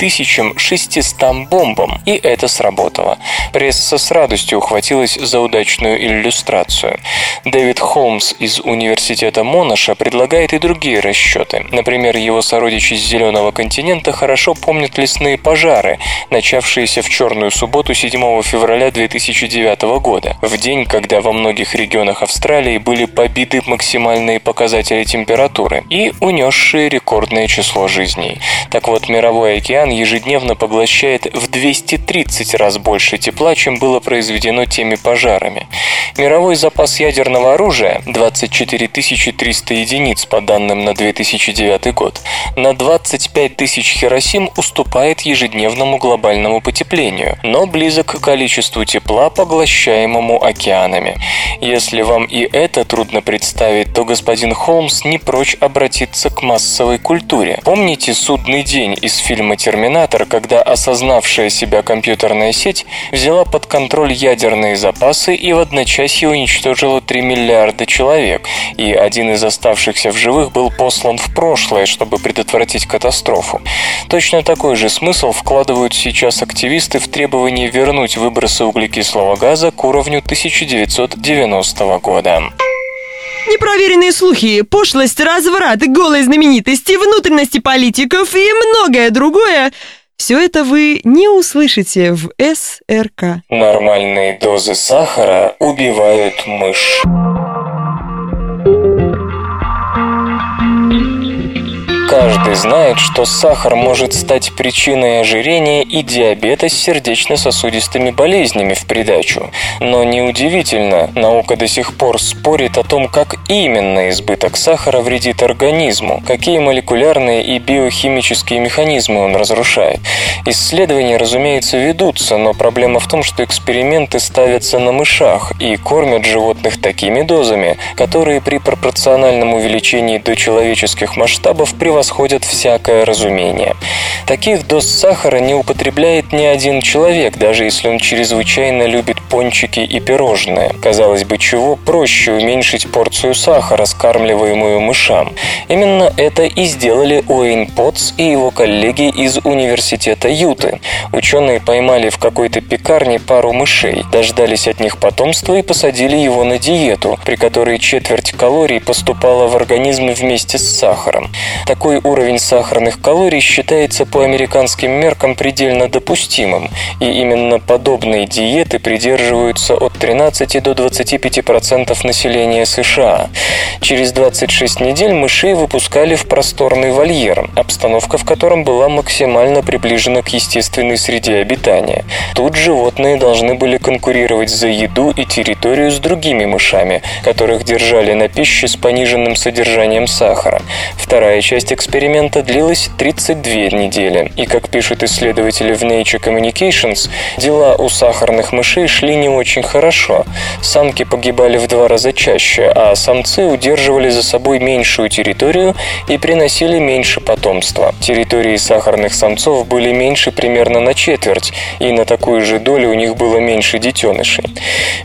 600 бомбам? И это сработало. Пресса с радостью ухватилась за удачную иллюстрацию. Дэвид Холмс из университета Монаша предлагает и другие расчеты. Например, его сородичи с Зеленого континента хорошо помнят лесные пожары, начавшиеся в Черную субботу 7 февраля 2009 года, в день, когда во многих регионах Австралии были побиты максимальные показатели температуры и унесшие рекордное число жизней. Так вот, мировой океан ежедневно поглощает в 230 раз больше тепла, чем было произведено теми пожарами. Мировой запас ядерного оружия – 24 300 единиц по данным на 2009 год – на 25 тысяч Хиросим уступает ежедневному глобальному потеплению, но близок к количеству тепла, поглощаемому океанами. Если вам и это трудно представить, то господин Холмс не прочь обратиться к массовой культуре. Помните «Судный день» из фильма «Терминатор», когда осознавшая себя компьютерная сеть взяла под контроль ядерные запасы и в одночасье уничтожила 3 миллиарда человек, и один из оставшихся в живых был послан в прошлое, чтобы предотвратить катастрофу. Точно такой же смысл вкладывают сейчас активисты в требование вернуть выбросы углекислого газа к уровню 1990 года. Непроверенные слухи, пошлость, разврат, голые знаменитости, внутренности политиков и многое другое – все это вы не услышите в СРК. Нормальные дозы сахара убивают мышь. Каждый знает, что сахар может стать причиной ожирения и диабета с сердечно-сосудистыми болезнями в придачу. Но неудивительно, наука до сих пор спорит о том, как именно избыток сахара вредит организму, какие молекулярные и биохимические механизмы он разрушает. Исследования, разумеется, ведутся, но проблема в том, что эксперименты ставятся на мышах и кормят животных такими дозами, которые при пропорциональном увеличении до человеческих масштабов превосходят превосходят всякое разумение. Таких доз сахара не употребляет ни один человек, даже если он чрезвычайно любит пончики и пирожные. Казалось бы, чего проще уменьшить порцию сахара, скармливаемую мышам. Именно это и сделали Уэйн Потс и его коллеги из университета Юты. Ученые поймали в какой-то пекарне пару мышей, дождались от них потомства и посадили его на диету, при которой четверть калорий поступала в организм вместе с сахаром. Такой уровень сахарных калорий считается по американским меркам предельно допустимым, и именно подобные диеты придерживаются от 13 до 25% населения США. Через 26 недель мышей выпускали в просторный вольер, обстановка в котором была максимально приближена к естественной среде обитания. Тут животные должны были конкурировать за еду и территорию с другими мышами, которых держали на пище с пониженным содержанием сахара. Вторая часть эксперимента длилась 32 недели, и, как пишут исследователи в Nature Communications, дела у сахарных мышей шли не очень хорошо. Самки погибали в два раза чаще, а самцы удерживали за собой меньшую территорию и приносили меньше потомства. Территории сахарных самцов были меньше примерно на четверть, и на такую же долю у них было меньше детенышей.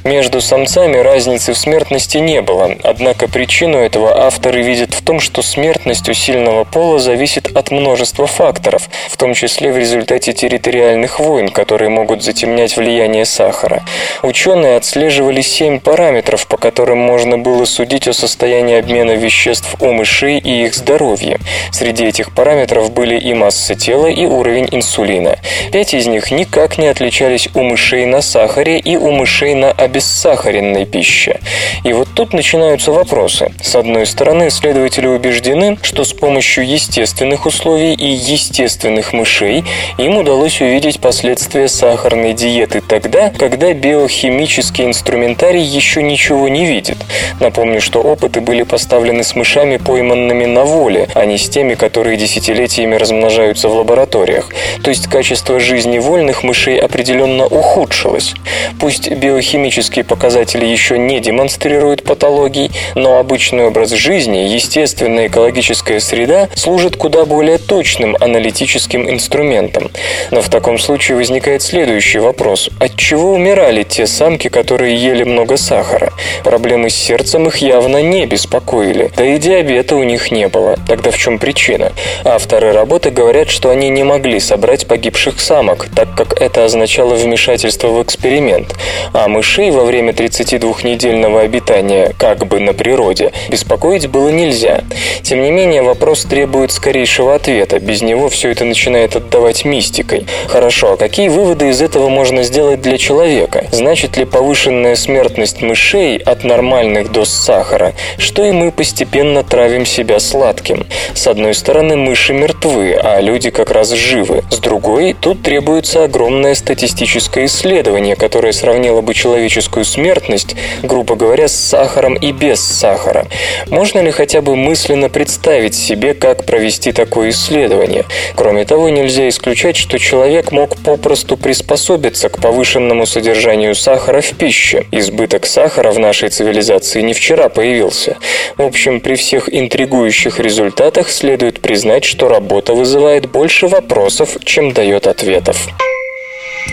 Между самцами разницы в смертности не было, однако причину этого авторы видят в том, что смертность у сильного пола зависит от множества факторов, в том числе в результате территориальных войн, которые могут затемнять влияние сахара. Ученые отслеживали семь параметров, по которым можно было судить о состоянии обмена веществ у мышей и их здоровье. Среди этих параметров были и масса тела, и уровень инсулина. Пять из них никак не отличались у мышей на сахаре и у мышей на обессахаренной пище. И вот тут начинаются вопросы. С одной стороны, исследователи убеждены, что с помощью естественных условий и естественных мышей им удалось увидеть последствия сахарной диеты тогда, когда биохимический инструментарий еще ничего не видит. Напомню, что опыты были поставлены с мышами, пойманными на воле, а не с теми, которые десятилетиями размножаются в лабораториях. То есть качество жизни вольных мышей определенно ухудшилось. Пусть биохимические показатели еще не демонстрируют патологий, но обычный образ жизни, естественная экологическая среда служит куда более точным аналитическим инструментом. Но в таком случае возникает следующий вопрос. От чего умирали те самки, которые ели много сахара? Проблемы с сердцем их явно не беспокоили, да и диабета у них не было. Тогда в чем причина? Авторы работы говорят, что они не могли собрать погибших самок, так как это означало вмешательство в эксперимент. А мышей во время 32-недельного обитания, как бы на природе, беспокоить было нельзя. Тем не менее, вопрос требует скорейшего ответа. Без него все это начинает отдавать мистикой. Хорошо, а какие выводы из этого можно сделать для человека? Значит ли повышенная смертность мышей от нормальных доз сахара, что и мы постепенно травим себя сладким? С одной стороны, мыши мертвы, а люди как раз живы. С другой, тут требуется огромное статистическое исследование, которое сравнило бы человеческую смертность, грубо говоря, с сахаром и без сахара. Можно ли хотя бы мысленно представить себе, как провести такое исследование. Кроме того, нельзя исключать, что человек мог попросту приспособиться к повышенному содержанию сахара в пище. Избыток сахара в нашей цивилизации не вчера появился. В общем, при всех интригующих результатах следует признать, что работа вызывает больше вопросов, чем дает ответов.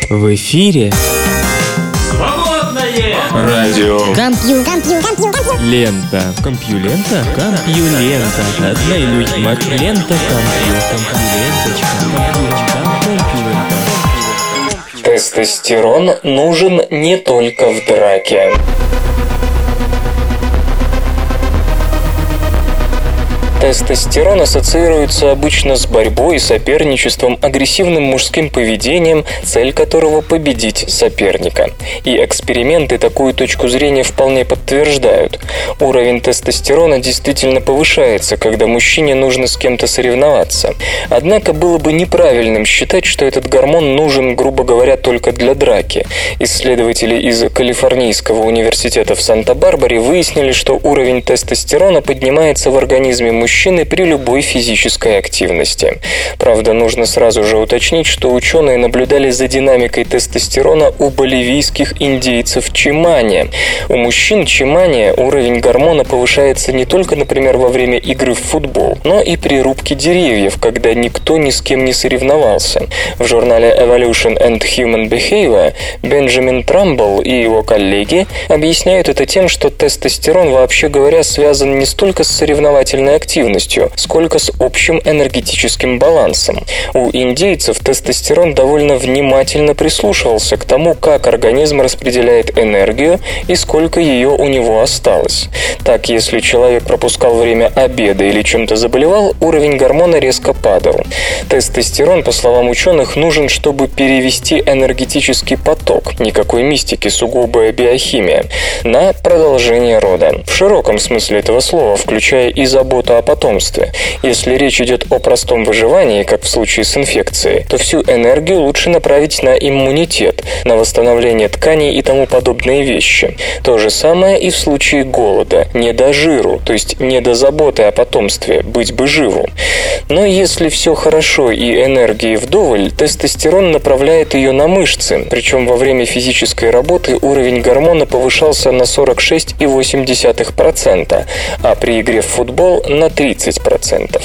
В эфире Радио Компью, компью, компью, компью. лента. Компью-лента? Компью-лента. Одна иллюзия. Лента компью. Компью-ленточка. Компью-лента. Тестостерон нужен не только в драке. Тестостерон ассоциируется обычно с борьбой, соперничеством, агрессивным мужским поведением, цель которого – победить соперника. И эксперименты такую точку зрения вполне подтверждают. Уровень тестостерона действительно повышается, когда мужчине нужно с кем-то соревноваться. Однако было бы неправильным считать, что этот гормон нужен, грубо говоря, только для драки. Исследователи из Калифорнийского университета в Санта-Барбаре выяснили, что уровень тестостерона поднимается в организме мужчины при любой физической активности. Правда, нужно сразу же уточнить, что ученые наблюдали за динамикой тестостерона у боливийских индейцев Чимане. У мужчин Чимане уровень гормона повышается не только, например, во время игры в футбол, но и при рубке деревьев, когда никто ни с кем не соревновался. В журнале Evolution and Human Behavior Бенджамин Трамбл и его коллеги объясняют это тем, что тестостерон, вообще говоря, связан не столько с соревновательной активностью, сколько с общим энергетическим балансом. У индейцев тестостерон довольно внимательно прислушивался к тому, как организм распределяет энергию и сколько ее у него осталось. Так, если человек пропускал время обеда или чем-то заболевал, уровень гормона резко падал. Тестостерон, по словам ученых, нужен, чтобы перевести энергетический поток, никакой мистики, сугубая биохимия, на продолжение рода. В широком смысле этого слова, включая и заботу о потомстве. Если речь идет о простом выживании, как в случае с инфекцией, то всю энергию лучше направить на иммунитет, на восстановление тканей и тому подобные вещи. То же самое и в случае голода, не до жиру, то есть не до заботы о потомстве, быть бы живу. Но если все хорошо и энергии вдоволь, тестостерон направляет ее на мышцы, причем во время физической работы уровень гормона повышался на 46,8%, а при игре в футбол на 30%.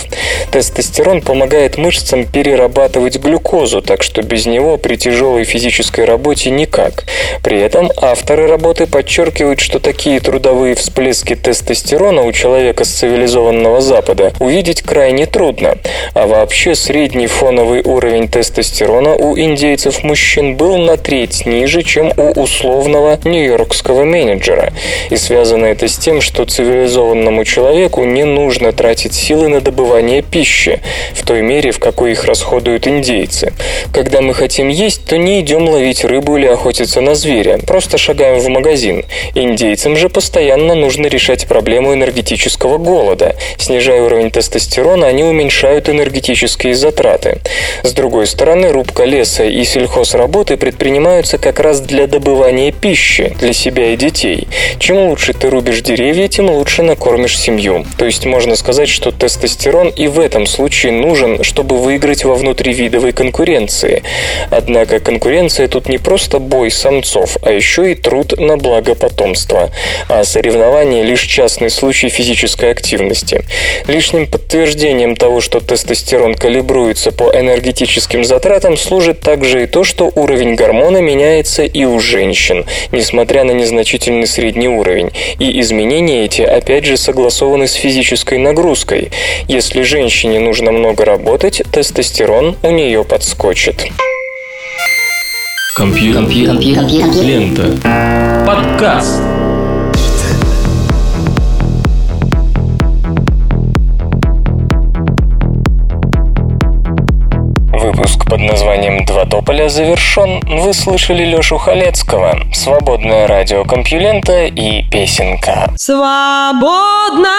Тестостерон помогает мышцам перерабатывать глюкозу, так что без него при тяжелой физической работе никак. При этом авторы работы подчеркивают, что такие трудовые всплески тестостерона у человека с цивилизованного Запада увидеть крайне трудно. А вообще средний фоновый уровень тестостерона у индейцев мужчин был на треть ниже, чем у условного нью-йоркского менеджера. И связано это с тем, что цивилизованному человеку не нужно тратить силы на добывание пищи в той мере, в какой их расходуют индейцы. Когда мы хотим есть, то не идем ловить рыбу или охотиться на зверя, просто шагаем в магазин. Индейцам же постоянно нужно решать проблему энергетического голода. Снижая уровень тестостерона, они уменьшают энергетические затраты. С другой стороны, рубка леса и сельхозработы предпринимаются как раз для добывания пищи для себя и детей. Чем лучше ты рубишь деревья, тем лучше накормишь семью. То есть можно сказать, что тестостерон и в этом случае нужен, чтобы выиграть во внутривидовой конкуренции. Однако конкуренция тут не просто бой самцов, а еще и труд на благо потомства. А соревнование лишь частный случай физической активности. Лишним подтверждением того, что тестостерон калибруется по энергетическим затратам, служит также и то, что уровень гормона меняется и у женщин, несмотря на незначительный средний уровень. И изменения эти, опять же, согласованы с физической нагрузкой. Если женщине нужно много работать, тестостерон у нее подскочит. Компью... Компью, компью, компью. Лента. подкаст. Выпуск под названием «Два тополя» завершен. Вы слышали Лешу Халецкого, «Свободное радио Компьюлента» и «Песенка». Свободное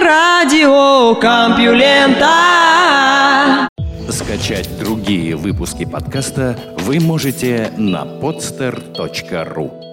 радио Компьюлента. Скачать другие выпуски подкаста вы можете на podster.ru